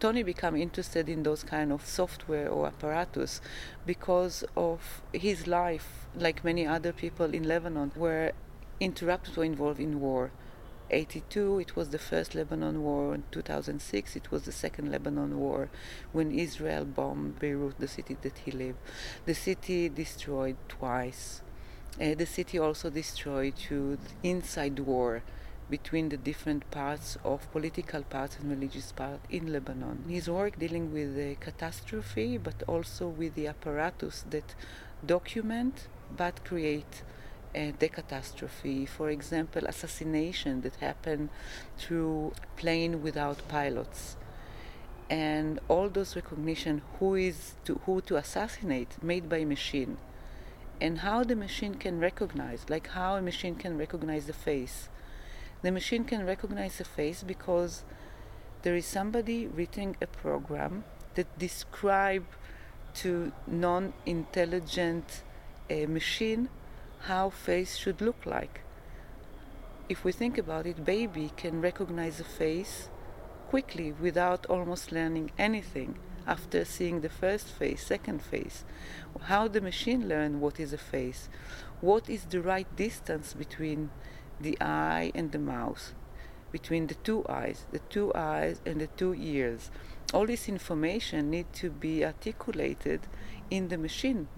Tony became interested in those kind of software or apparatus because of his life, like many other people in Lebanon, were interrupted or involved in war. 82 it was the first lebanon war. In 2006 it was the second lebanon war when israel bombed beirut the city that he lived. The city destroyed twice. Uh, the city also destroyed to inside war between the different parts of political parts and religious part in Lebanon. His work dealing with the catastrophe, but also with the apparatus that document but create uh, the catastrophe. For example, assassination that happened through plane without pilots. And all those recognition who is to who to assassinate made by machine and how the machine can recognize like how a machine can recognize the face the machine can recognize a face because there is somebody writing a program that describe to non-intelligent uh, machine how face should look like. If we think about it, baby can recognize a face quickly without almost learning anything after seeing the first face, second face. How the machine learn what is a face, what is the right distance between the eye and the mouth, between the two eyes, the two eyes and the two ears. All this information need to be articulated in the machine.